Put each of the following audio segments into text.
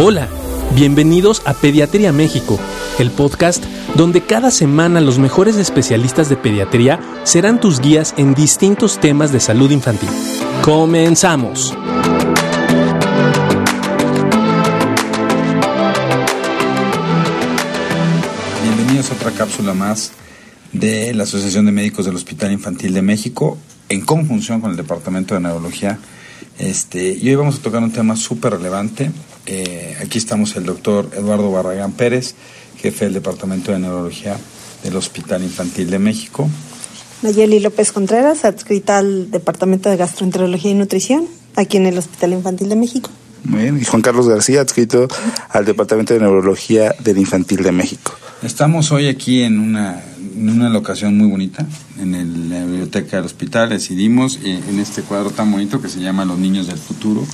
Hola, bienvenidos a Pediatría México, el podcast donde cada semana los mejores especialistas de pediatría serán tus guías en distintos temas de salud infantil. Comenzamos. Bienvenidos a otra cápsula más de la Asociación de Médicos del Hospital Infantil de México en conjunción con el Departamento de Neurología. Este, y hoy vamos a tocar un tema súper relevante. Eh, aquí estamos el doctor Eduardo Barragán Pérez, jefe del Departamento de Neurología del Hospital Infantil de México. Nayeli López Contreras, adscrita al Departamento de Gastroenterología y Nutrición, aquí en el Hospital Infantil de México. Muy bien, y Juan Carlos García, adscrito al Departamento de Neurología del Infantil de México. Estamos hoy aquí en una, en una locación muy bonita, en, el- la biblioteca del hospital. Decidimos eh, en este cuadro tan bonito que se llama Los Niños del Futuro.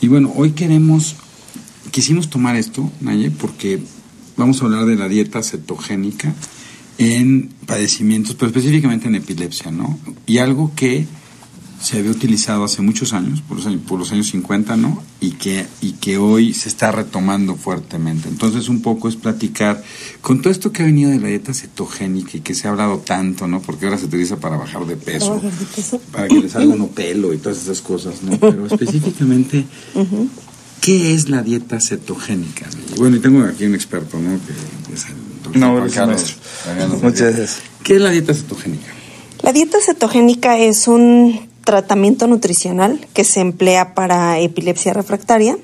Y bueno, hoy queremos, quisimos tomar esto, Naye, porque vamos a hablar de la dieta cetogénica en padecimientos, pero específicamente en epilepsia, ¿no? Y algo que se había utilizado hace muchos años, por los años, por los años 50, ¿no? Y que, y que hoy se está retomando fuertemente. Entonces, un poco es platicar con todo esto que ha venido de la dieta cetogénica y que se ha hablado tanto, ¿no? Porque ahora se utiliza para bajar de peso, Para bajar de peso. para que le salga uno pelo y todas esas cosas, ¿no? Pero específicamente, ¿qué es la dieta cetogénica? Bueno, y tengo aquí un experto, ¿no? Que es el No, Juan gracias, Muchas gracias. ¿Qué es la dieta cetogénica? La dieta cetogénica es un tratamiento nutricional que se emplea para epilepsia refractaria.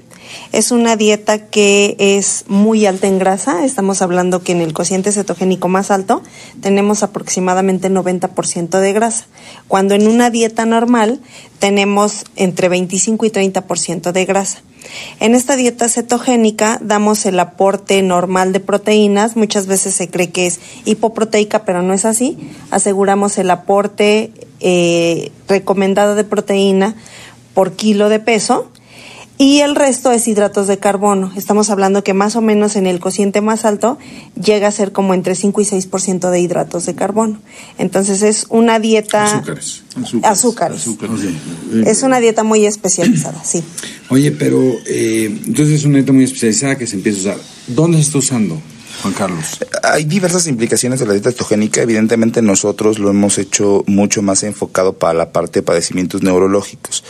Es una dieta que es muy alta en grasa. Estamos hablando que en el cociente cetogénico más alto tenemos aproximadamente 90% de grasa, cuando en una dieta normal tenemos entre 25 y 30% de grasa. En esta dieta cetogénica damos el aporte normal de proteínas, muchas veces se cree que es hipoproteica, pero no es así. Aseguramos el aporte eh, recomendado de proteína por kilo de peso y el resto es hidratos de carbono. Estamos hablando que más o menos en el cociente más alto llega a ser como entre 5 y 6% de hidratos de carbono. Entonces es una dieta... Azúcares. Azúcares. Sí. Es una dieta muy especializada, sí. Oye, pero eh, entonces es una dieta muy especializada que se empieza a usar. ¿Dónde se está usando, Juan Carlos? Hay diversas implicaciones de la dieta cetogénica. Evidentemente nosotros lo hemos hecho mucho más enfocado para la parte de padecimientos neurológicos.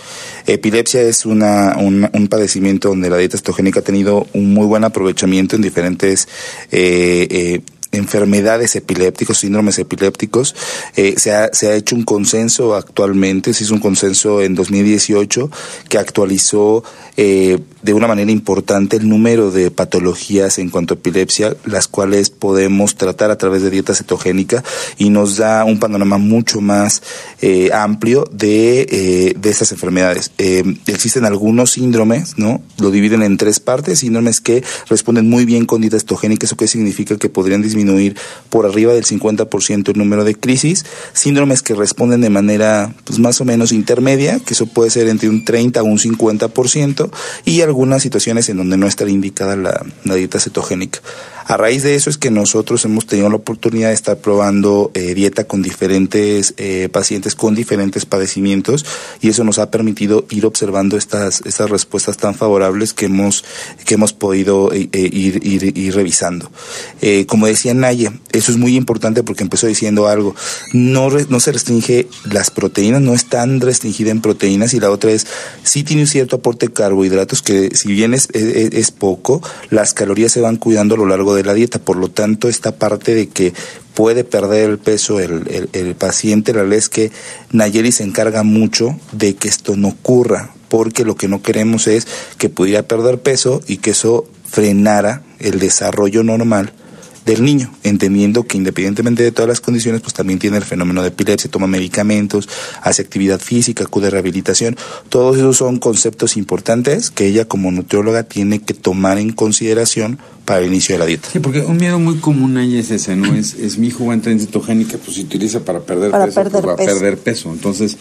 Epilepsia es una, un, padecimiento donde la dieta cetogénica ha tenido un muy buen aprovechamiento en diferentes eh, eh, enfermedades epilépticos, síndromes epilépticos. Eh, se, ha, se ha hecho un consenso actualmente, se hizo un consenso en 2018 que actualizó eh, de una manera importante el número de patologías en cuanto a epilepsia, las cuales podemos tratar a través de dieta cetogénica y nos da un panorama mucho más eh, amplio de, de estas enfermedades. Existen algunos síndromes, ¿no? Lo dividen en tres partes, síndromes que responden muy bien con dieta cetogénica, eso que significa que podrían disminuir por arriba del 50% el número de crisis, síndromes que responden de manera pues más o menos intermedia, que eso puede ser entre un 30 a un 50%, y algunas situaciones en donde no está indicada la dieta cetogénica. A raíz de eso es que nosotros hemos tenido la oportunidad de estar probando eh, dieta con diferentes eh, pacientes con diferentes padecimientos y eso nos ha permitido ir observando estas, estas respuestas tan favorables que hemos, que hemos podido eh, ir, ir, revisando. Como decía Naye, eso es muy importante porque empezó diciendo algo, no, no se restringe las proteínas, no es tan restringida en proteínas y la otra es, sí tiene un cierto aporte de carbohidratos que si bien es, es, es poco, las calorías se van cuidando a lo largo de la dieta, por lo tanto esta parte de que puede perder el peso el, el, paciente, la verdad es que Nayeli se encarga mucho de que esto no ocurra, porque lo que no queremos es que pudiera perder peso y que eso frenara el desarrollo normal del niño, entendiendo que independientemente de todas las condiciones, pues también tiene el fenómeno de epilepsia, toma medicamentos, hace actividad física, acude a rehabilitación. Todos esos son conceptos importantes que ella como nutrióloga tiene que tomar en consideración para el inicio de la dieta. Sí, porque un miedo muy común ahí es ese, ¿no? Es, es mi hijo va a entrar en cetogénica, pues se utiliza para perder Para peso, perder pues va a peso. perder peso. Entonces,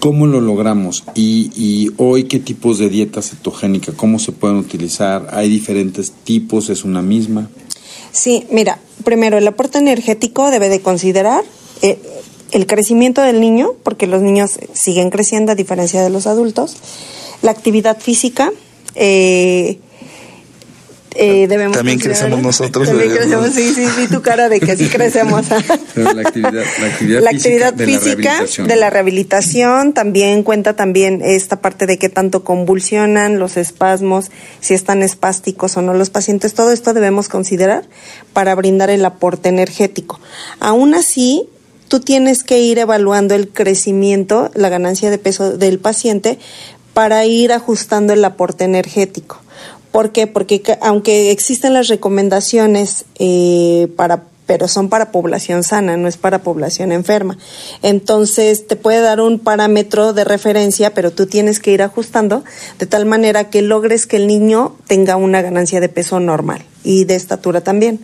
¿cómo lo logramos? Y, y hoy, ¿qué tipos de dieta cetogénica? ¿Cómo se pueden utilizar? ¿Hay diferentes tipos? ¿Es una misma? Sí, mira, primero el aporte energético debe de considerar eh, el crecimiento del niño, porque los niños siguen creciendo a diferencia de los adultos, la actividad física, eh, eh, debemos También crecemos nosotros, También eh, crecemos, sí, sí, sí, tu cara de que sí crecemos. Pero la actividad, la actividad la física de la de la rehabilitación también cuenta también esta parte de qué tanto convulsionan los espasmos, si están espásticos o no los pacientes, todo esto debemos considerar para brindar el aporte energético. Aún así, tú tienes que ir evaluando el crecimiento, la ganancia de peso del paciente para ir ajustando el aporte energético. ¿Por qué? Porque aunque existen las recomendaciones eh, para pero son para población sana, no es para población enferma. Entonces te puede dar un parámetro de referencia, pero tú tienes que ir ajustando de tal manera que logres que el niño tenga una ganancia de peso normal y de estatura también.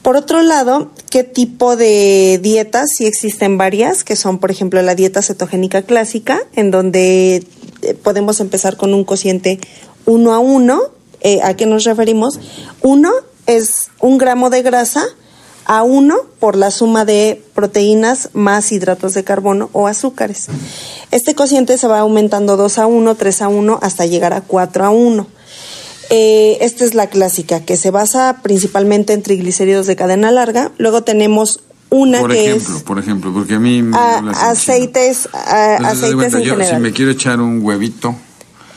Por otro lado, ¿qué tipo de dietas? Sí existen varias, que son, por ejemplo, la dieta cetogénica clásica, en donde eh, podemos empezar con un cociente uno a uno. Eh, ¿A qué nos referimos? Uno es un gramo de grasa a uno por la suma de proteínas más hidratos de carbono o azúcares. Este cociente se va aumentando 2 a 1, 3 a 1 hasta llegar a 4 a 1. Eh, esta es la clásica, que se basa principalmente en triglicéridos de cadena larga. Luego tenemos una Por que ejemplo, es por ejemplo, porque a mí me a- aceites, a-. Entonces, aceites en yo, general. Si me quiero echar un huevito,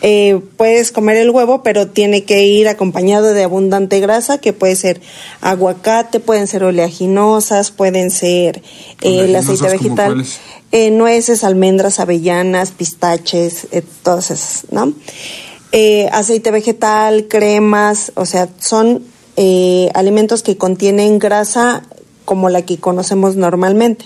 Eh, puedes comer el huevo, pero tiene que ir acompañado de abundante grasa, que puede ser aguacate, pueden ser oleaginosas, pueden ser eh, el ¿Oleaginosas aceite vegetal, eh, nueces, almendras, avellanas, pistaches, eh, todas esas, ¿no? Eh, aceite vegetal, cremas, o sea, son eh, alimentos que contienen grasa como la que conocemos normalmente.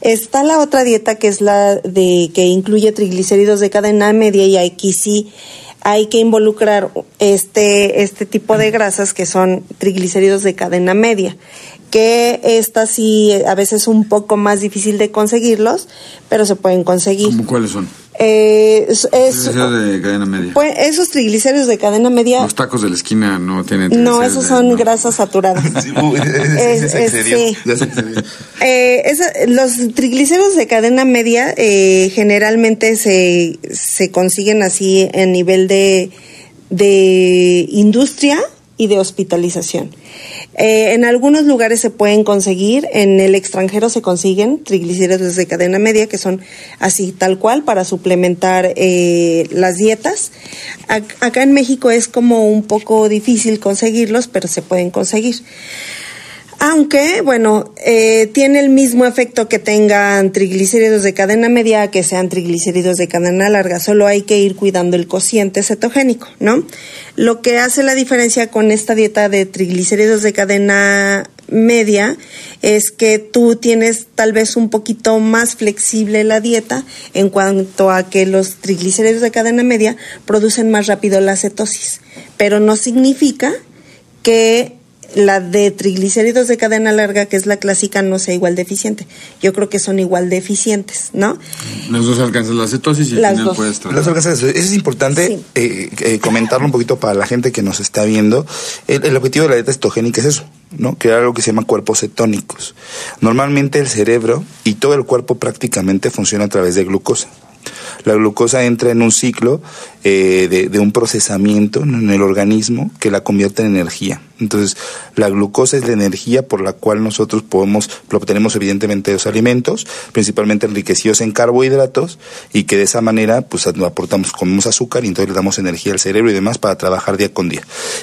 Está la otra dieta que es la de que incluye triglicéridos de cadena media y aquí sí hay que involucrar este este tipo de grasas que son triglicéridos de cadena media, que esta sí a veces es un poco más difícil de conseguirlos, pero se pueden conseguir. ¿cómo cuáles son? Eh, es- Triglicéridos de cadena media. pues, esos triglicéridos de cadena media, Los tacos de la esquina no tienen no, esos son no. grasas saturadas. Sí, sí. Eh, esa- los triglicéridos de cadena media eh, generalmente se, se consiguen así en nivel de, de industria y de hospitalización. Eh, en algunos lugares se pueden conseguir, en el extranjero se consiguen triglicéridos de cadena media que son así tal cual para suplementar eh, las dietas. Ac- acá en México es como un poco difícil conseguirlos, pero se pueden conseguir. Aunque, bueno, eh, tiene el mismo efecto que tengan triglicéridos de cadena media que sean triglicéridos de cadena larga, solo hay que ir cuidando el cociente cetogénico, ¿no? Lo que hace la diferencia con esta dieta de triglicéridos de cadena media es que tú tienes tal vez un poquito más flexible la dieta en cuanto a que los triglicéridos de cadena media producen más rápido la cetosis, pero no significa que la de triglicéridos de cadena larga, que es la clásica, no sea igual de eficiente. Yo creo que son igual de eficientes, ¿no? Los dos alcanzan la cetosis y al Las final dos. puedes tratar. Las organizaciones, eso es importante Sí. eh, eh, comentarlo un poquito para la gente que nos está viendo. El, el objetivo de la dieta cetogénica es eso, ¿no? Crear algo que se llama cuerpos cetónicos. Normalmente el cerebro y todo el cuerpo prácticamente funciona a través de glucosa. La glucosa entra en un ciclo eh, de, un procesamiento en el organismo que la convierte en energía. Entonces, la glucosa es la energía por la cual nosotros podemos, lo obtenemos evidentemente de los alimentos, principalmente enriquecidos en carbohidratos, y que de esa manera, pues aportamos, comemos azúcar y entonces le damos energía al cerebro y demás para trabajar día con día.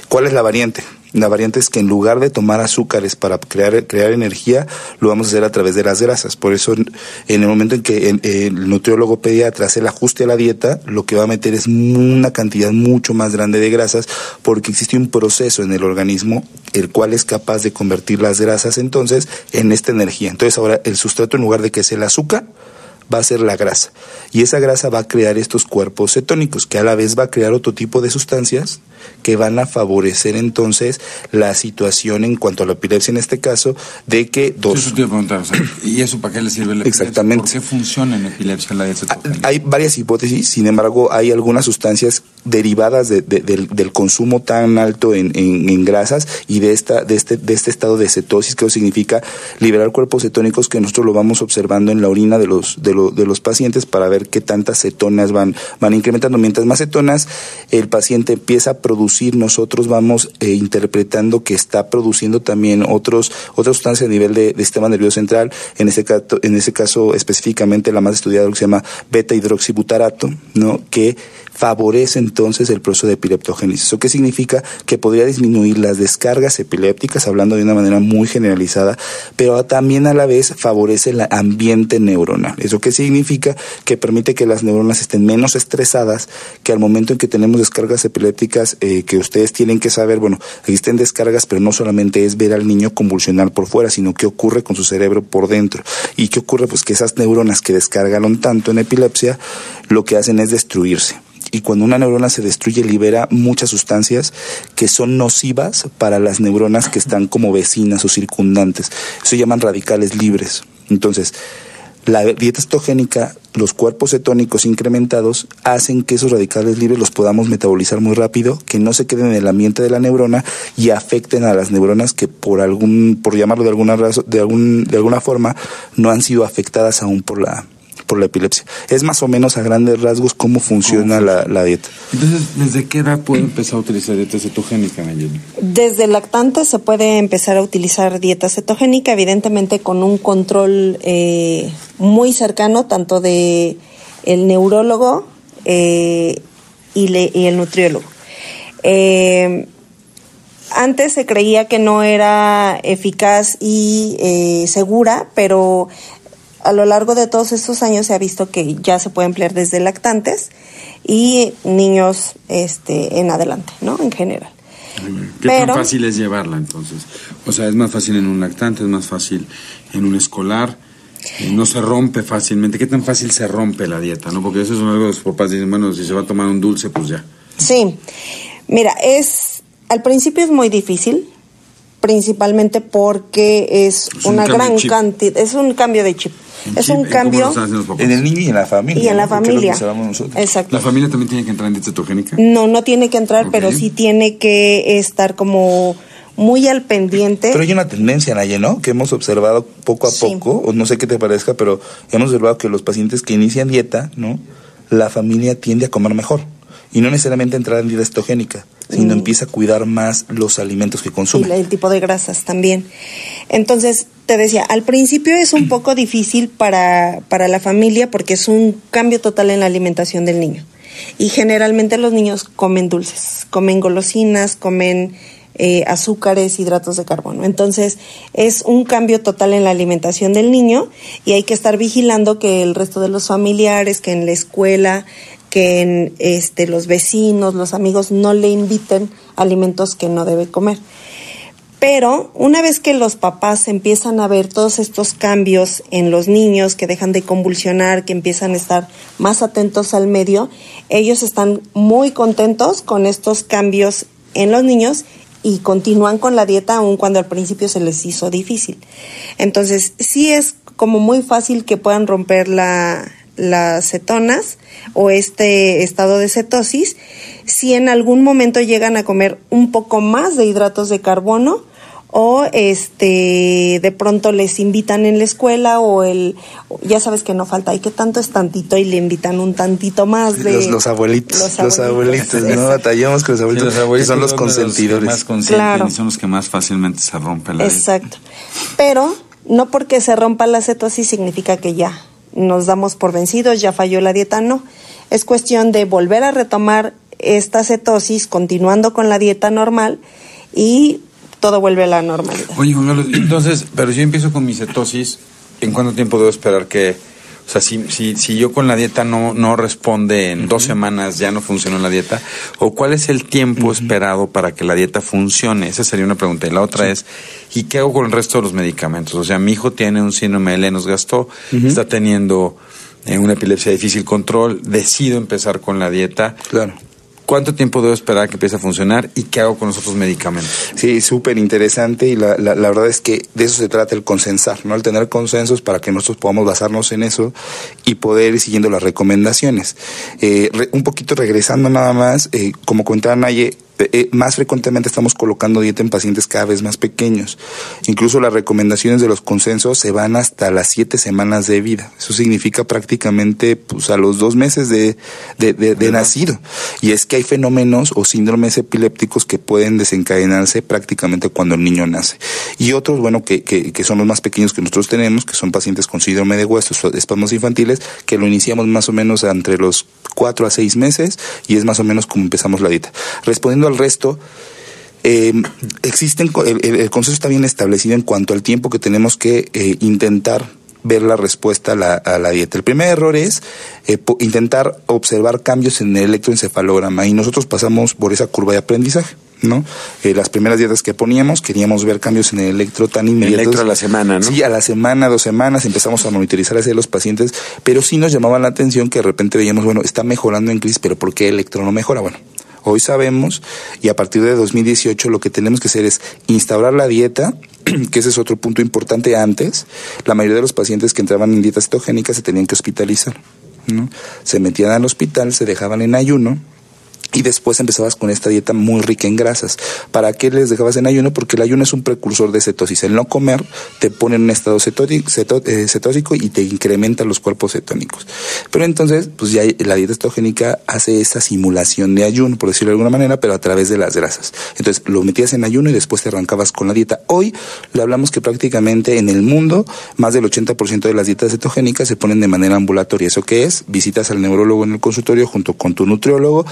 ¿Cuál es la variante? La variante es que en lugar de tomar azúcares para crear, crear energía, lo vamos a hacer a través de las grasas. Por eso, en el momento en que el nutriólogo pediatra hace el ajuste a la dieta, lo que va a meter es una cantidad mucho más grande de grasas, porque existe un proceso en el organismo el cual es capaz de convertir las grasas entonces en esta energía. Entonces ahora el sustrato en lugar de que sea el azúcar, va a ser la grasa. Y esa grasa va a crear estos cuerpos cetónicos, que a la vez va a crear otro tipo de sustancias que van a favorecer entonces la situación en cuanto a la epilepsia en este caso, de que dos... Eso te iba a preguntar, o sea, ¿y eso para qué le sirve la epilepsia? Exactamente. ¿Por qué funciona en epilepsia la dieta cetogénica? Hay varias hipótesis, sin embargo, hay algunas sustancias derivadas de- de- del, del consumo tan alto en, en- en grasas y de esta de este de este estado de cetosis que eso significa liberar cuerpos cetónicos que nosotros lo vamos observando en la orina de los de, lo- de los pacientes para ver qué tantas cetonas van van incrementando mientras más cetonas el paciente empieza a producir, nosotros vamos eh, interpretando que está produciendo también otros, otras sustancias a nivel de, sistema nervioso central, en ese, en ese caso específicamente la más estudiada que se llama beta hidroxibutarato, ¿no? que favorece entonces el proceso de epileptogénesis. ¿Eso qué significa? Que podría disminuir las descargas epilépticas, hablando de una manera muy generalizada, pero también a la vez favorece el ambiente neuronal. ¿Eso qué significa? Que permite que las neuronas estén menos estresadas, que al momento en que tenemos descargas epilépticas, eh, que ustedes tienen que saber, bueno, existen descargas, pero no solamente es ver al niño convulsionar por fuera, sino qué ocurre con su cerebro por dentro. ¿Y qué ocurre? Pues que esas neuronas que descargaron tanto en epilepsia, lo que hacen es destruirse y cuando una neurona se destruye libera muchas sustancias que son nocivas para las neuronas que están como vecinas o circundantes. Eso llaman radicales libres. Entonces, la dieta cetogénica, los cuerpos cetónicos incrementados hacen que esos radicales libres los podamos metabolizar muy rápido, que no se queden en el ambiente de la neurona y afecten a las neuronas que por algún, por llamarlo de alguna razón, de algún, de alguna forma, no han sido afectadas aún por la, por la epilepsia. Es más o menos a grandes rasgos cómo funciona la, dieta. Entonces, ¿desde qué edad puede empezar a utilizar dieta cetogénica, Nayeli? Desde lactante se puede empezar a utilizar dieta cetogénica, evidentemente con un control eh, muy cercano, tanto de el neurólogo eh, y, el nutriólogo. Eh, antes se creía que no era eficaz y segura, pero a lo largo de todos estos años se ha visto que ya se puede emplear desde lactantes y niños este, en adelante, ¿no? En general. ¿Qué tan fácil es llevarla entonces? O sea, es más fácil en un lactante, es más fácil en un escolar, no se rompe fácilmente. ¿Qué tan fácil se rompe la dieta? ¿no? Porque eso es algo que los papás dicen, bueno, si se va a tomar un dulce, pues ya. Sí, mira, es, al principio es muy difícil, principalmente porque es, una gran cantidad, es un cambio de chip. Es un cambio en el niño y en la familia. Y en la familia. Exacto. ¿La familia también tiene que entrar en dieta cetogénica? No, no tiene que entrar, pero sí tiene que estar como muy al pendiente. Pero hay una tendencia, Naye, ¿no? Que hemos observado poco a poco, o no sé qué te parezca, pero hemos observado que los pacientes que inician dieta, ¿no? La familia tiende a comer mejor y no necesariamente entrar en dieta cetogénica, sino mm. empieza a cuidar más los alimentos que consume. Y el tipo de grasas también. Entonces, te decía, al principio es un poco difícil para, para la familia porque es un cambio total en la alimentación del niño. Y generalmente los niños comen dulces, comen golosinas, comen eh, azúcares, hidratos de carbono. Entonces es un cambio total en la alimentación del niño y hay que estar vigilando que el resto de los familiares, que en la escuela, que en, este, los vecinos, los amigos no le inviten alimentos que no debe comer. Pero una vez que los papás empiezan a ver todos estos cambios en los niños, que dejan de convulsionar, que empiezan a estar más atentos al medio, ellos están muy contentos con estos cambios en los niños y continúan con la dieta aun cuando al principio se les hizo difícil. Entonces, sí es como muy fácil que puedan romper la, las cetonas o este estado de cetosis, si en algún momento llegan a comer un poco más de hidratos de carbono o este de pronto les invitan en la escuela o el ya sabes que no falta hay que tanto es tantito y le invitan un tantito más de los, abuelitos los abuelitos, no batallamos con los abuelitos, los abuelitos son los consentidores. más claro. y son los que más fácilmente se rompen la exacto. Pero no porque se rompa la cetosis significa que ya nos damos por vencidos, ya falló la dieta, no. Es cuestión de volver a retomar esta cetosis continuando con la dieta normal y todo vuelve a la normalidad. Oye, entonces, pero si yo empiezo con mi cetosis, ¿en cuánto tiempo debo esperar que o sea, si, si, si yo con la dieta no, no responde en dos semanas, ya no funcionó la dieta, o cuál es el tiempo esperado para que la dieta funcione, esa sería una pregunta. Y la otra es, ¿y qué hago con el resto de los medicamentos? O sea, mi hijo tiene un síndrome de Lennox-Gastaut, está teniendo eh, una epilepsia de difícil control, decido empezar con la dieta. Claro. ¿Cuánto tiempo debo esperar que empiece a funcionar y qué hago con los otros medicamentos? Sí, súper interesante y la, la, verdad es que de eso se trata el consensar, ¿no? El tener consensos para que nosotros podamos basarnos en eso y poder ir siguiendo las recomendaciones. Eh, un poquito regresando nada más, eh, como comentaba Naye, Eh, más frecuentemente estamos colocando dieta en pacientes cada vez más pequeños. Incluso las recomendaciones de los consensos se van hasta las siete semanas de vida. Eso significa prácticamente pues, a los dos meses de, de, nacido. Y es que hay fenómenos o síndromes epilépticos que pueden desencadenarse prácticamente cuando el niño nace. Y otros, bueno, que, que, que son los más pequeños que nosotros tenemos, que son pacientes con síndrome de huesos espasmos infantiles, que lo iniciamos más o menos entre los cuatro a seis meses y es más o menos como empezamos la dieta. Respondiendo al resto, eh, existen, el, consenso está bien establecido en cuanto al tiempo que tenemos que eh, intentar ver la respuesta a la, dieta. El primer error es eh, intentar observar cambios en el electroencefalograma y nosotros pasamos por esa curva de aprendizaje. ¿no? Eh, las primeras dietas que poníamos queríamos ver cambios en el electro tan inmediatos. electro a la semana, ¿no? Sí, a la semana, dos semanas empezamos a monitorizar hacia los pacientes, pero sí nos llamaba la atención que de repente veíamos, bueno, está mejorando en crisis, pero ¿por qué el electro no mejora? Bueno, hoy sabemos y a partir de 2018 lo que tenemos que hacer es instaurar la dieta, que ese es otro punto importante antes. La mayoría de los pacientes que entraban en dieta cetogénica se tenían que hospitalizar. ¿no? Se metían al hospital, se dejaban en ayuno, y después empezabas con esta dieta muy rica en grasas. ¿Para qué les dejabas en ayuno? Porque el ayuno es un precursor de cetosis. El no comer te pone en un estado eh, cetósico y te incrementa los cuerpos cetónicos. Pero entonces, pues ya la dieta cetogénica hace esa simulación de ayuno, por decirlo de alguna manera, pero a través de las grasas. Entonces, lo metías en ayuno y después te arrancabas con la dieta. Hoy le hablamos que prácticamente en el mundo más del 80% de las dietas cetogénicas se ponen de manera ambulatoria. ¿Eso qué es? Visitas al neurólogo en el consultorio junto con tu nutriólogo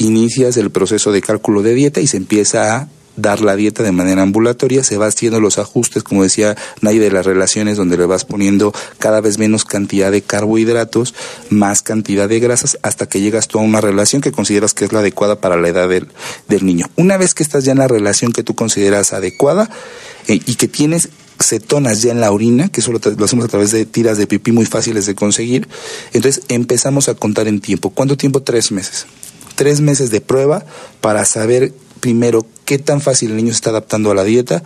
inicias el proceso de cálculo de dieta y se empieza a dar la dieta de manera ambulatoria, se va haciendo los ajustes, como decía nadie de las relaciones, donde le vas poniendo cada vez menos cantidad de carbohidratos, más cantidad de grasas, hasta que llegas tú a una relación que consideras que es la adecuada para la edad del, del niño. Una vez que estás ya en la relación que tú consideras adecuada eh, y que tienes cetonas ya en la orina, que eso lo, lo, hacemos a través de tiras de pipí muy fáciles de conseguir, entonces empezamos a contar en tiempo. ¿Cuánto tiempo? Tres meses tres meses de prueba para saber primero qué tan fácil el niño se está adaptando a la dieta,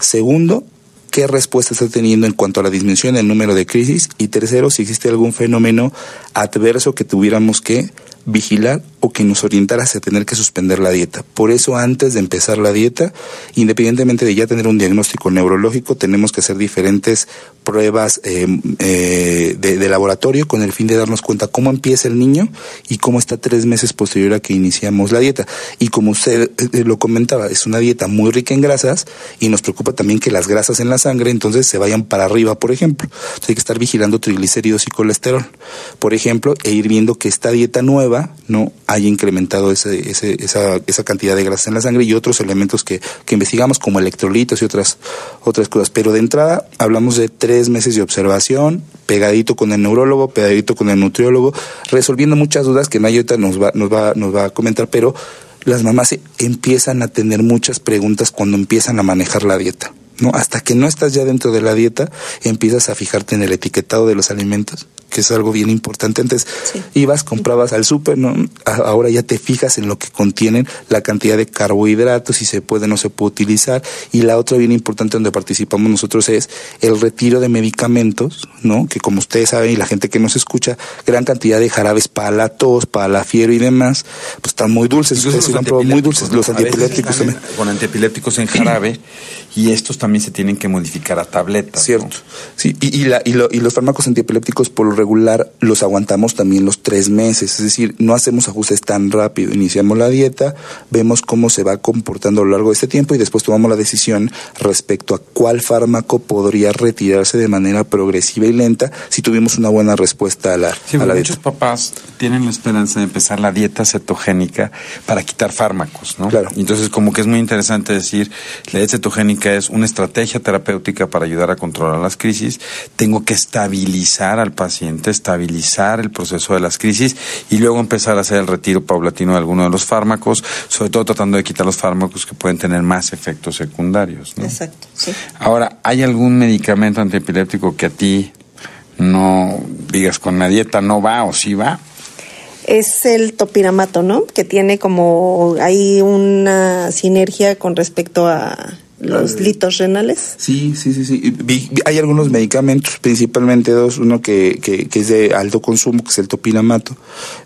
segundo, qué respuesta está teniendo en cuanto a la disminución del número de crisis. Y tercero, si existe algún fenómeno adverso que tuviéramos que vigilar o que nos orientara a tener que suspender la dieta. Por eso antes de empezar la dieta, independientemente de ya tener un diagnóstico neurológico, tenemos que hacer diferentes pruebas eh, eh, de, laboratorio con el fin de darnos cuenta cómo empieza el niño y cómo está tres meses posterior a que iniciamos la dieta. Y como usted eh, lo comentaba, es una dieta muy rica en grasas y nos preocupa también que las grasas en la sangre entonces se vayan para arriba, por ejemplo. hay que estar vigilando triglicéridos y colesterol, por ejemplo, e ir viendo que esta dieta nueva no haya incrementado ese, ese, esa, esa cantidad de grasa en la sangre y otros elementos que, que investigamos como electrolitos y otras, otras cosas. Pero de entrada hablamos de tres meses de observación, pegadito con el neurólogo, pegadito con el nutriólogo, resolviendo muchas dudas que Nayota nos va, nos va, nos va a comentar, pero las mamás empiezan a tener muchas preguntas cuando empiezan a manejar la dieta. ¿no? Hasta que no estás ya dentro de la dieta, empiezas a fijarte en el etiquetado de los alimentos que es algo bien importante. Antes ibas, comprabas al súper, ¿no? ahora ya te fijas en lo que contienen, la cantidad de carbohidratos, si se puede o no se puede utilizar. Y la otra bien importante donde participamos nosotros es el retiro de medicamentos, ¿no? Que como ustedes saben y la gente que nos escucha, gran cantidad de jarabes para la tos, para la fiebre y demás, pues están muy dulces. Ustedes han probado muy dulces. Los antiepilépticos también. Con antiepilépticos en jarabe y estos también se tienen que modificar a tabletas. Cierto. Sí, y, y, la, y, lo, y los fármacos antiepilépticos por lo regular los aguantamos también los tres meses, es decir, no hacemos ajustes tan rápido. Iniciamos la dieta, vemos cómo se va comportando a lo largo de este tiempo y después tomamos la decisión respecto a cuál fármaco podría retirarse de manera progresiva y lenta si tuvimos una buena respuesta a la, a la muchos papás tienen la esperanza de empezar la dieta cetogénica para quitar fármacos, ¿no? Claro. Entonces, como que es muy interesante decir, la dieta cetogénica es una estrategia terapéutica para ayudar a controlar las crisis. Tengo que estabilizar al paciente, estabilizar el proceso de las crisis y luego empezar a hacer el retiro paulatino de alguno de los fármacos, sobre todo tratando de quitar los fármacos que pueden tener más efectos secundarios. Exacto, sí. Ahora, ¿hay algún medicamento antiepiléptico que a ti no digas con la dieta no va o sí va? es el topiramato, ¿no? Que tiene como hay una sinergia con respecto a los litos renales. Sí, sí, sí, sí. Hay algunos medicamentos, principalmente dos, uno que, que, es de alto consumo, que es el topiramato,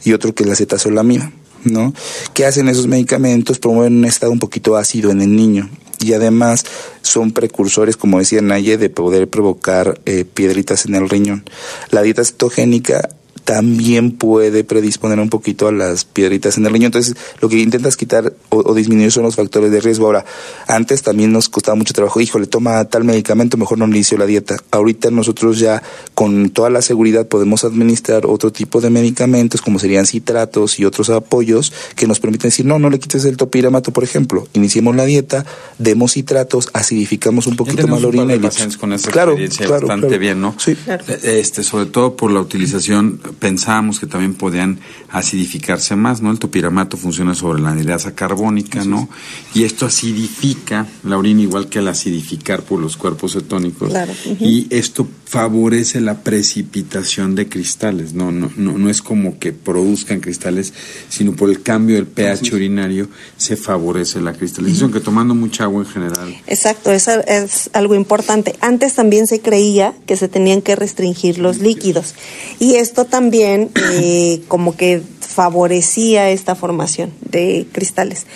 y otro que es la cetazolamina. ¿no? ¿Qué hacen esos medicamentos? Promueven un estado un poquito ácido en el niño y además son precursores, como decía Naye, de poder provocar eh, piedritas en el riñón. La dieta cetogénica también puede predisponer un poquito a las piedritas en el riñón. Entonces, lo que intentas quitar o, disminuir son los factores de riesgo. Ahora, antes también nos costaba mucho trabajo, híjole, toma tal medicamento, mejor no le inicio la dieta. Ahorita nosotros ya con toda la seguridad podemos administrar otro tipo de medicamentos, como serían citratos y otros apoyos, que nos permiten decir, no, no le quites el topiramato, por ejemplo. Iniciemos la dieta, demos citratos, acidificamos un poquito más la orina. y con esta claro, experiencia bastante bien, ¿no? Sí. Este, sobre todo por la utilización pensábamos que también podían acidificarse más, ¿no? El topiramato funciona sobre la anhidrasa carbónica, ¿no? Y esto acidifica la orina igual que al acidificar por los cuerpos cetónicos. Y esto favorece la precipitación de cristales, ¿no? No, no, no es como que produzcan cristales, sino por el cambio del pH urinario se favorece la cristalización, que tomando mucha agua en general. Exacto, eso es algo importante. Antes también se creía que se tenían que restringir los líquidos y esto también también eh, como que favorecía esta formación de cristales.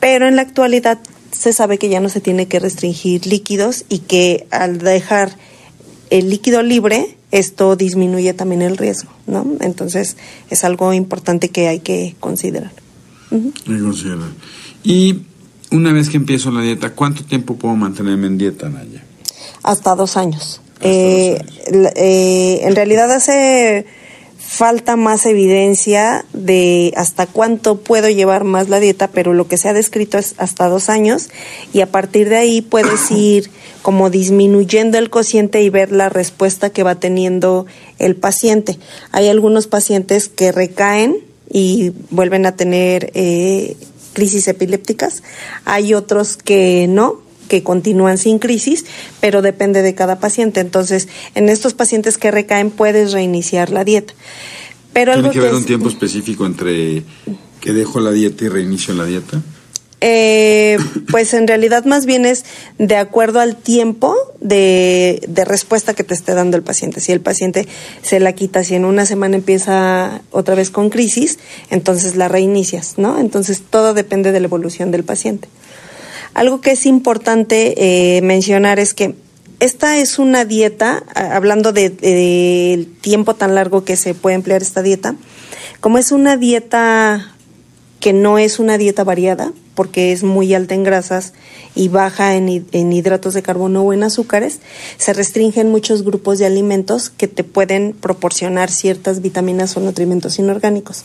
Pero en la actualidad se sabe que ya no se tiene que restringir líquidos y que al dejar el líquido libre, esto disminuye también el riesgo, ¿no? Entonces es algo importante que hay que considerar. Y una vez que empiezo la dieta, ¿cuánto tiempo puedo mantenerme en dieta, Naya? Hasta dos años. Eh, eh, en realidad hace falta más evidencia de hasta cuánto puedo llevar más la dieta, pero lo que se ha descrito es hasta dos años y a partir de ahí puedes ir como disminuyendo el cociente y ver la respuesta que va teniendo el paciente. Hay algunos pacientes que recaen y vuelven a tener eh, crisis epilépticas, hay otros que no, que continúan sin crisis, pero depende de cada paciente. Entonces, en estos pacientes que recaen puedes reiniciar la dieta. Pero ¿Tiene que haber un tiempo específico entre que dejo la dieta y reinicio la dieta? Eh, pues en realidad más bien es de acuerdo al tiempo de, de, respuesta que te esté dando el paciente. Si el paciente se la quita, si en una semana empieza otra vez con crisis, entonces la reinicias, ¿no? Entonces todo depende de la evolución del paciente. Algo que es importante eh, mencionar es que esta es una dieta, hablando del de, tiempo tan largo que se puede emplear esta dieta, como es una dieta que no es una dieta variada, porque es muy alta en grasas y baja en, en, hidratos de carbono o en azúcares, se restringen muchos grupos de alimentos que te pueden proporcionar ciertas vitaminas o nutrimentos inorgánicos.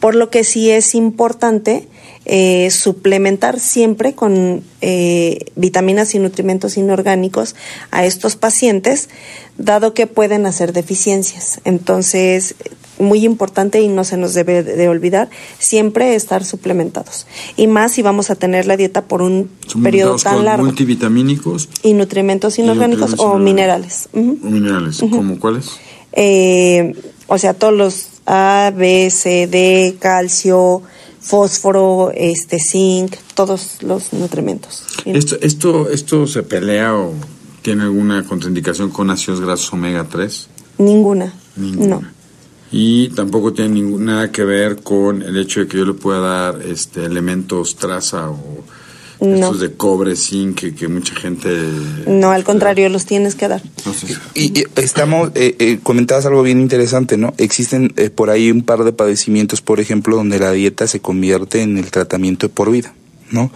Por lo que sí es importante eh, suplementar siempre con eh, vitaminas y nutrimentos inorgánicos a estos pacientes, dado que pueden hacer deficiencias. Entonces, muy importante y no se nos debe de olvidar, siempre estar suplementados. Y más si vamos a tener la dieta por un periodo tan largo. multivitamínicos. Y nutrimentos inorgánicos o minerales. Minerales, ¿cómo cuáles? Eh, o sea, todos los A, B, C, D, calcio, fósforo, este, zinc, todos los nutrimentos. ¿Esto, esto, esto se pelea o tiene alguna contraindicación con ácidos grasos omega 3? Ninguna. No. Y tampoco tiene nada que ver con el hecho de que yo le pueda dar este elementos traza o estos de cobre, zinc, que, mucha gente... No, al contrario, los tienes que dar. y, estamos, eh, eh, comentabas algo bien interesante, ¿no? Existen eh, por ahí un par de padecimientos, por ejemplo, donde la dieta se convierte en el tratamiento de por vida, ¿no?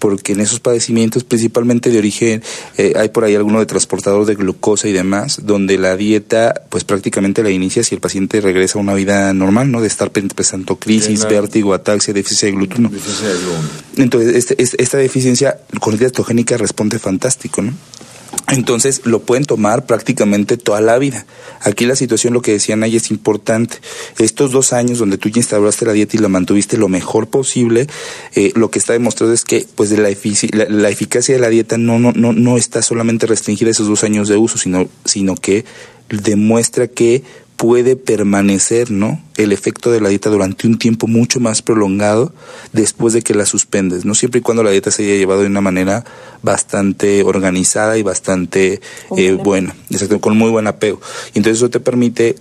Porque en esos padecimientos, principalmente de origen, eh, hay por ahí alguno de transportador de glucosa y demás, donde la dieta, pues prácticamente la inicia si el paciente regresa a una vida normal, ¿no? De estar presentando crisis, vértigo, ataxia, déficit de glutino. Entonces, este, este, esta deficiencia con dieta cetogénica responde fantástico, ¿no? Entonces lo pueden tomar prácticamente toda la vida. Aquí la situación, lo que decían ahí, es importante. Estos dos años donde tú ya instauraste la dieta y la mantuviste lo mejor posible, eh, lo que está demostrado es que pues de la, la, eficacia de la dieta no, no, no, está solamente restringida a esos dos años de uso, sino, sino que demuestra que puede permanecer, ¿no? El efecto de la dieta durante un tiempo mucho más prolongado después de que la suspendes, ¿no? Siempre y cuando la dieta se haya llevado de una manera bastante organizada y bastante eh, buena, exacto, con muy buen apego. Y entonces eso te permite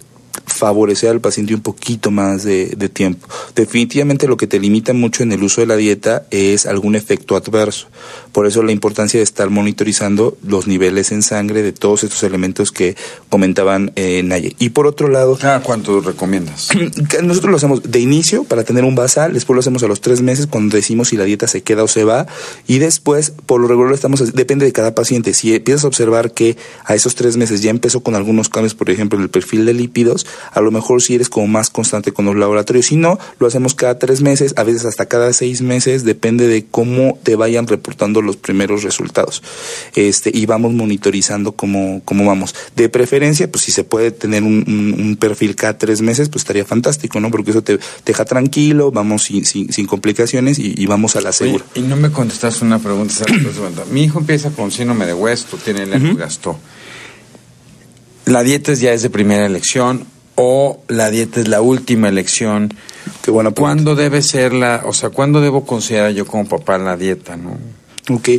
favorecer al paciente un poquito más de, de tiempo. Definitivamente lo que te limita mucho en el uso de la dieta es algún efecto adverso. Por eso la importancia de estar monitorizando los niveles en sangre de todos estos elementos que comentaban eh, Naye. Y por otro lado... ¿Cada cuánto recomiendas? Nosotros lo hacemos de inicio para tener un basal, después lo hacemos a los tres meses cuando decimos si la dieta se queda o se va y después por lo regular estamos, depende de cada paciente. Si empiezas a observar que a esos tres meses ya empezó con algunos cambios, por ejemplo, en el perfil de lípidos, a lo mejor si eres como más constante con los laboratorios. Si no, lo hacemos cada tres meses, a veces hasta cada seis meses, depende de cómo te vayan reportando los primeros resultados. Este, y vamos monitorizando cómo, cómo vamos. De preferencia, pues si se puede tener un, un, perfil cada tres meses, pues estaría fantástico, ¿no? Porque eso te, deja tranquilo, vamos sin, sin, sin complicaciones y, y, vamos a la segura. y no me contestaste una pregunta. Mi hijo empieza con síndrome de West, tiene el uh -huh. gasto. La dieta ya es de primera elección o la dieta es la última elección. Qué buena ¿Cuándo debe ser la, o sea, cuándo debo considerar yo como papá la dieta, no? Ok.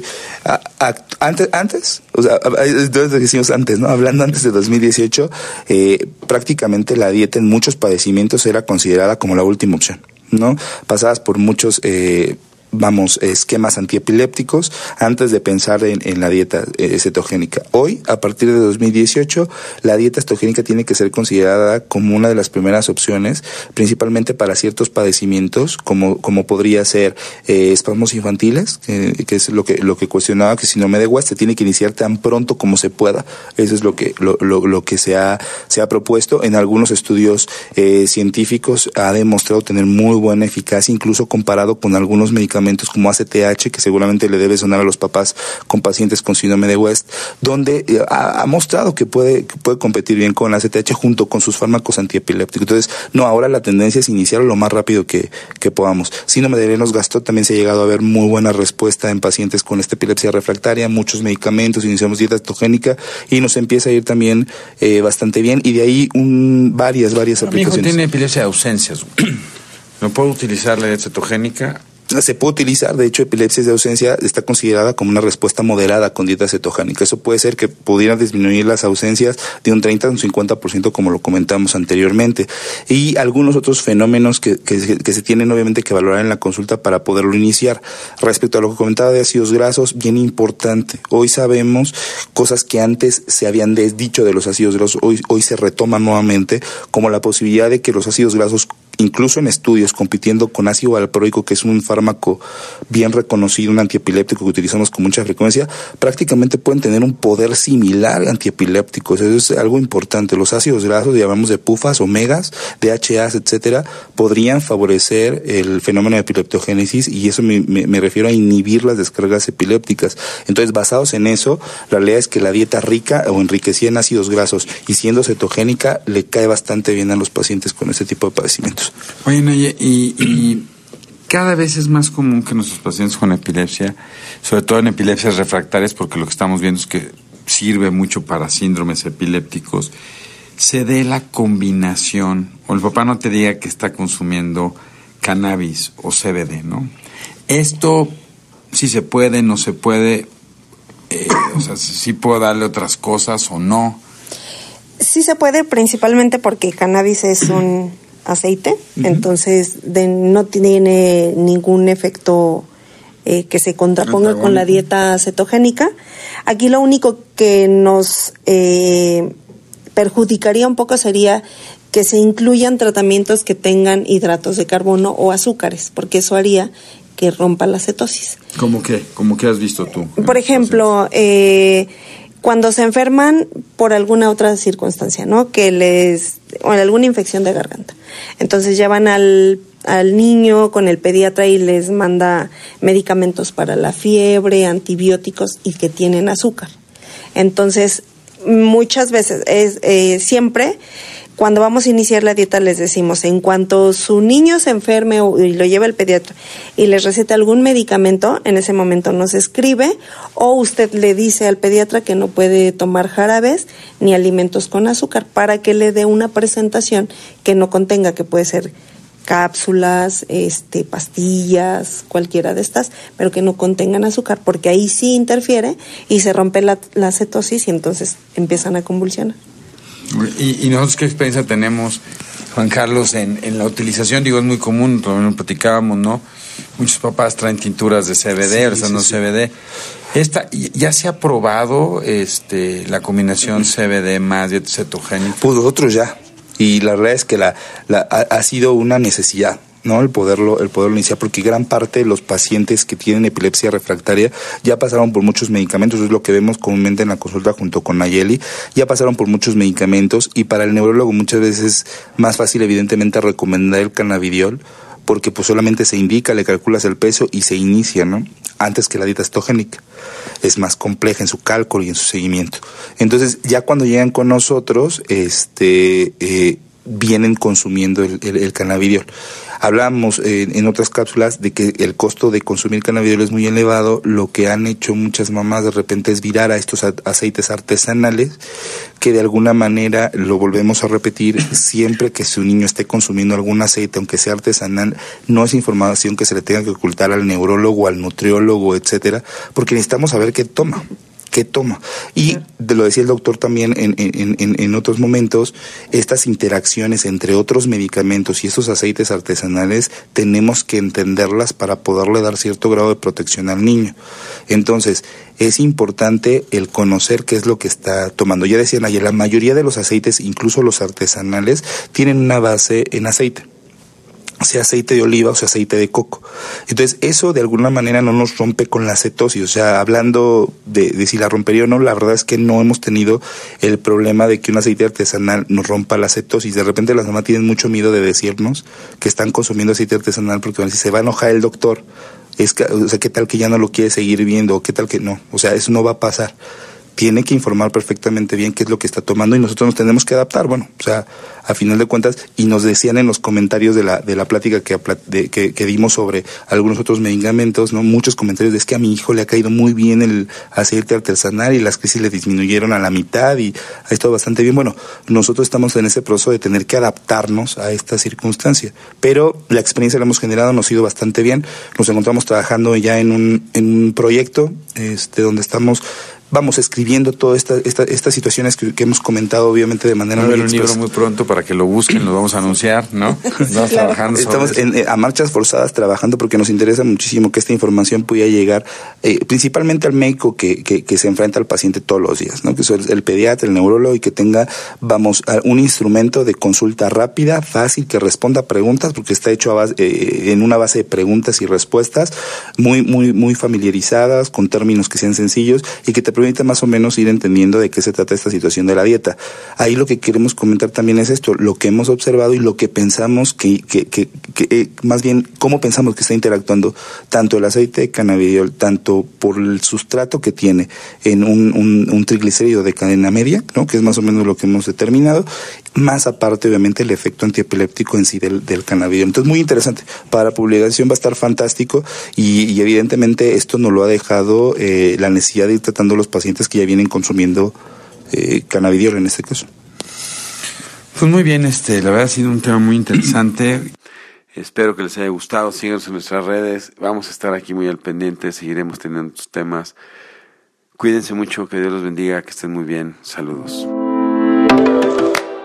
A, a, antes, antes, o sea, entonces decimos antes, ¿no? Hablando antes de 2018, eh, prácticamente la dieta en muchos padecimientos era considerada como la última opción, ¿no? Pasadas por muchos eh, vamos, esquemas antiepilépticos antes de pensar en, la dieta eh, cetogénica. Hoy, a partir de 2018, la dieta cetogénica tiene que ser considerada como una de las primeras opciones, principalmente para ciertos padecimientos, como, como podría ser eh, espasmos infantiles, que, es lo que, lo que cuestionaba, que si no me de se tiene que iniciar tan pronto como se pueda. Eso es lo que, lo, lo, lo que se ha, se ha propuesto. En algunos estudios eh, científicos ha demostrado tener muy buena eficacia, incluso comparado con algunos medicamentos como ACTH, que seguramente le debe sonar a los papás con pacientes con síndrome de West, donde ha, ha mostrado que puede, que puede competir bien con ACTH junto con sus fármacos antiepilépticos. Entonces, no, ahora la tendencia es iniciar lo más rápido que, que podamos. Síndrome de Lennox-Gastaut también se ha llegado a ver muy buena respuesta en pacientes con esta epilepsia refractaria, muchos medicamentos, iniciamos dieta cetogénica y nos empieza a ir también eh, bastante bien y de ahí un, varias, varias Mi aplicaciones. hijo tiene epilepsia de ausencias. ¿No puedo utilizar la dieta cetogénica? Se puede utilizar, de hecho, epilepsia de ausencia está considerada como una respuesta moderada con dieta cetogénica. Eso puede ser que pudiera disminuir las ausencias de un 30 a un 50%, como lo comentamos anteriormente. Y algunos otros fenómenos que, que, se tienen, obviamente, que valorar en la consulta para poderlo iniciar. Respecto a lo que comentaba de ácidos grasos, bien importante. Hoy sabemos cosas que antes se habían desdicho de los ácidos grasos, hoy, hoy se retoman nuevamente, como la posibilidad de que los ácidos grasos incluso en estudios compitiendo con ácido valproico, que es un fármaco bien reconocido, un antiepiléptico que utilizamos con mucha frecuencia, prácticamente pueden tener un poder similar antiepiléptico. Eso es algo importante. Los ácidos grasos, llamamos de pufas, omegas, DHAs, etcétera, podrían favorecer el fenómeno de epileptogénesis y eso me, me, me refiero a inhibir las descargas epilépticas. Entonces, basados en eso, la realidad es que la dieta rica o enriquecida en ácidos grasos y siendo cetogénica le cae bastante bien a los pacientes con este tipo de padecimientos. Oye, y, y, cada vez es más común que nuestros pacientes con epilepsia, sobre todo en epilepsias refractarias, porque lo que estamos viendo es que sirve mucho para síndromes epilépticos, se dé la combinación, o el papá no te diga que está consumiendo cannabis o CBD, ¿no? Esto, si se puede, no se puede, eh, o sea, si puedo darle otras cosas o no. Sí se puede, principalmente porque cannabis es un aceite, uh -huh. entonces de, no tiene ningún efecto eh, que se contraponga con la dieta cetogénica. Aquí lo único que nos eh, perjudicaría un poco sería que se incluyan tratamientos que tengan hidratos de carbono o azúcares, porque eso haría que rompa la cetosis. ¿Cómo qué? ¿Cómo qué has visto tú? Por ejemplo, eh, cuando se enferman por alguna otra circunstancia, ¿no? Que les o alguna infección de garganta. Entonces llevan al, al niño con el pediatra y les manda medicamentos para la fiebre, antibióticos y que tienen azúcar. Entonces, muchas veces, es eh, siempre cuando vamos a iniciar la dieta les decimos, en cuanto su niño se enferme y lo lleva el pediatra y les receta algún medicamento, en ese momento nos escribe o usted le dice al pediatra que no puede tomar jarabes ni alimentos con azúcar para que le dé una presentación que no contenga, que puede ser cápsulas, este, pastillas, cualquiera de estas, pero que no contengan azúcar, porque ahí sí interfiere y se rompe la, la cetosis y entonces empiezan a convulsionar. ¿Y, nosotros qué experiencia tenemos, Juan Carlos, en, en la utilización? Digo, es muy común, también lo platicábamos, ¿no? Muchos papás traen tinturas de CBD, o sea, no CBD. Esta, ¿Ya se ha probado este, la combinación CBD más dieta cetogénica? Pues nosotros ya. Y la verdad es que la, la ha sido una necesidad. ¿No? El poderlo, el poderlo iniciar, porque gran parte de los pacientes que tienen epilepsia refractaria ya pasaron por muchos medicamentos, es lo que vemos comúnmente en la consulta junto con Nayeli, ya pasaron por muchos medicamentos y para el neurólogo muchas veces es más fácil evidentemente recomendar el cannabidiol porque pues solamente se indica, le calculas el peso y se inicia, ¿no? Antes que la dieta cetogénica. Es más compleja en su cálculo y en su seguimiento. Entonces, ya cuando llegan con nosotros, este, eh, vienen consumiendo el, el, cannabidiol. Hablamos eh, en otras cápsulas de que el costo de consumir cannabidiol es muy elevado. Lo que han hecho muchas mamás de repente es virar a estos aceites artesanales que de alguna manera, lo volvemos a repetir, siempre que su niño esté consumiendo algún aceite, aunque sea artesanal, no es información que se le tenga que ocultar al neurólogo, al nutriólogo, etcétera, porque necesitamos saber qué toma qué toma. Y de lo decía el doctor también en, en, en, otros momentos, estas interacciones entre otros medicamentos y estos aceites artesanales tenemos que entenderlas para poderle dar cierto grado de protección al niño. Entonces, es importante el conocer qué es lo que está tomando. Ya decían ayer, la mayoría de los aceites, incluso los artesanales, tienen una base en aceite sea aceite de oliva o sea aceite de coco. Entonces, eso de alguna manera no nos rompe con la cetosis. O sea, hablando de, si la rompería o no, la verdad es que no hemos tenido el problema de que un aceite artesanal nos rompa la cetosis. De repente las mamás tienen mucho miedo de decirnos que están consumiendo aceite artesanal porque si se va a enojar el doctor, es que, o sea, qué tal que ya no lo quiere seguir viendo, o qué tal que no. O sea, eso no va a pasar tiene que informar perfectamente bien qué es lo que está tomando y nosotros nos tenemos que adaptar. Bueno, o sea, a final de cuentas, y nos decían en los comentarios de la, de la plática que, que, dimos sobre algunos otros medicamentos, ¿no? Muchos comentarios de es que a mi hijo le ha caído muy bien el aceite artesanal y las crisis le disminuyeron a la mitad y ha estado bastante bien. Bueno, nosotros estamos en ese proceso de tener que adaptarnos a esta circunstancia, pero la experiencia que hemos generado nos ha ido bastante bien. Nos encontramos trabajando ya en un, en un proyecto este, donde estamos vamos escribiendo todas esta, estas situaciones que, hemos comentado, obviamente, de manera muy un libro muy pronto para que lo busquen, lo vamos a anunciar, ¿no? Estamos trabajando Estamos eh, a marchas forzadas trabajando porque nos interesa muchísimo que esta información pudiera llegar eh, principalmente al médico que, que, se enfrenta al paciente todos los días, ¿no? Que es el, pediatra, el neurólogo y que tenga, vamos, un instrumento de consulta rápida, fácil, que responda a preguntas porque está hecho eh, en una base de preguntas y respuestas muy, muy, muy familiarizadas, con términos que sean sencillos y que te permite más o menos ir entendiendo de qué se trata esta situación de la dieta. Ahí lo que queremos comentar también es esto, lo que hemos observado y lo que pensamos que, que, que, eh, más bien, cómo pensamos que está interactuando tanto el aceite de cannabidiol, tanto por el sustrato que tiene en un, un, triglicérido de cadena media, ¿no? que es más o menos lo que hemos determinado, más aparte obviamente el efecto antiepiléptico en sí del, del cannabidiol. Entonces muy interesante, para la publicación va a estar fantástico y, evidentemente esto nos lo ha dejado eh, la necesidad de ir tratando los pacientes que ya vienen consumiendo eh, cannabidiol en este caso. Pues muy bien, este, la verdad ha sido un tema muy interesante. Espero que les haya gustado. Síganos en nuestras redes. Vamos a estar aquí muy al pendiente. Seguiremos teniendo estos temas. Cuídense mucho. Que Dios los bendiga. Que estén muy bien. Saludos.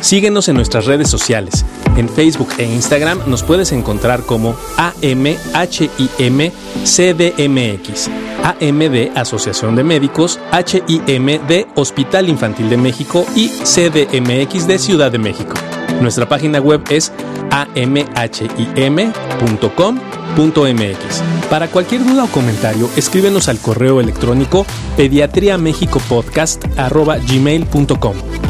Síguenos en nuestras redes sociales. En Facebook e Instagram nos puedes encontrar como AMHIMCDMX, AMD Asociación de Médicos, HIMD Hospital Infantil de México y CDMX de Ciudad de México. Nuestra página web es amhim.com.mx. Para cualquier duda o comentario, escríbenos al correo electrónico pediatriamexicopodcast.gmail.com.